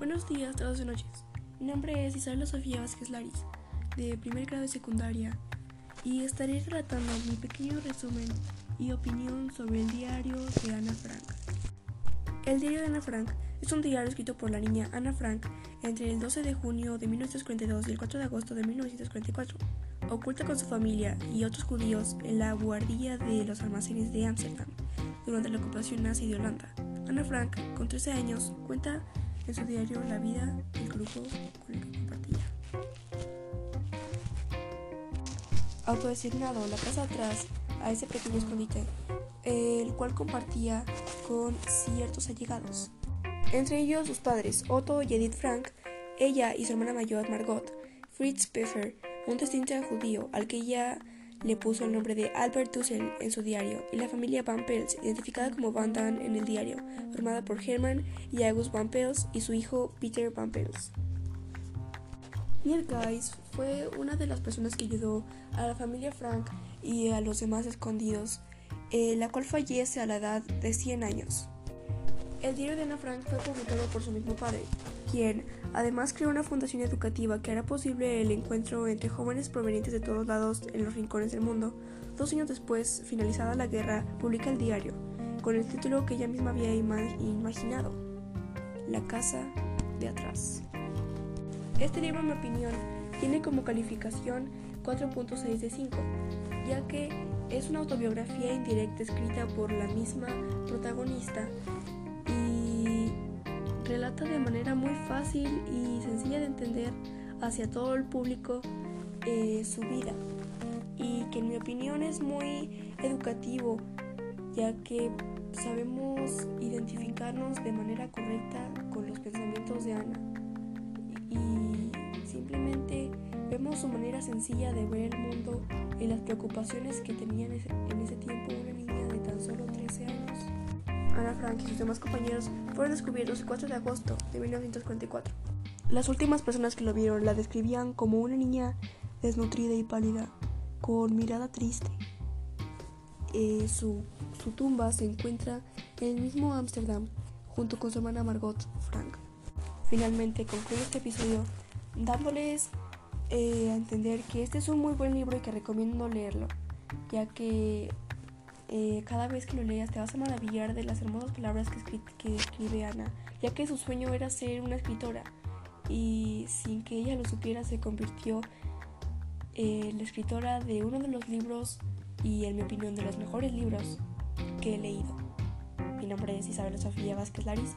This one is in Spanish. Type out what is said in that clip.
Buenos días, tardes y noches. Mi nombre es Isabela Sofía Vázquez Laris, de primer grado de secundaria, y estaré relatando mi pequeño resumen y opinión sobre el diario de Ana Frank. El diario de Ana Frank es un diario escrito por la niña Ana Frank entre el 12 de junio de 1942 y el 4 de agosto de 1944. Oculta con su familia y otros judíos en la buhardilla de los almacenes de Ámsterdam durante la ocupación nazi de Holanda. Ana Frank, con 13 años, cuenta en su diario la vida del grupo con el que compartía. Autodesignado, la casa atrás a ese pequeño escondite, el cual compartía con ciertos allegados. Entre ellos sus padres, Otto y Edith Frank, ella y su hermana mayor, Margot, Fritz Pfeffer, un descendiente judío al que ella le puso el nombre de Albert Dussel en su diario, y la familia Van Pels, identificada como Van Damme en el diario, formada por Hermann y August Van Pels y su hijo Peter Van Pels. Neil Guys fue una de las personas que ayudó a la familia Frank y a los demás escondidos, eh, la cual fallece a la edad de 100 años. El diario de Ana Frank fue publicado por su mismo padre, quien además creó una fundación educativa que hará posible el encuentro entre jóvenes provenientes de todos lados en los rincones del mundo. Dos años después, finalizada la guerra, publica el diario, con el título que ella misma había imaginado, La casa de atrás. Este libro, en mi opinión, tiene como calificación 4.6 de 5, ya que es una autobiografía indirecta escrita por la misma protagonista relata de manera muy fácil y sencilla de entender hacia todo el público eh, su vida y que en mi opinión es muy educativo ya que sabemos identificarnos de manera correcta con los pensamientos de Ana y simplemente vemos su manera sencilla de ver el mundo y las preocupaciones que tenía en ese tiempo una niña de tan solo 13 años. Ana Frank y sus demás compañeros fueron descubiertos el 4 de agosto de 1944. Las últimas personas que lo vieron la describían como una niña desnutrida y pálida, con mirada triste. Eh, su, tumba se encuentra en el mismo Ámsterdam, junto con su hermana Margot Frank. Finalmente concluyo este episodio dándoles eh, a entender que este es un muy buen libro y que recomiendo leerlo, ya que eh, cada vez que lo leas te vas a maravillar de las hermosas palabras que, escribe Ana, ya que su sueño era ser una escritora y sin que ella lo supiera se convirtió en la escritora de uno de los libros y en mi opinión de los mejores libros que he leído. Mi nombre es Isabel Sofía Vázquez Laris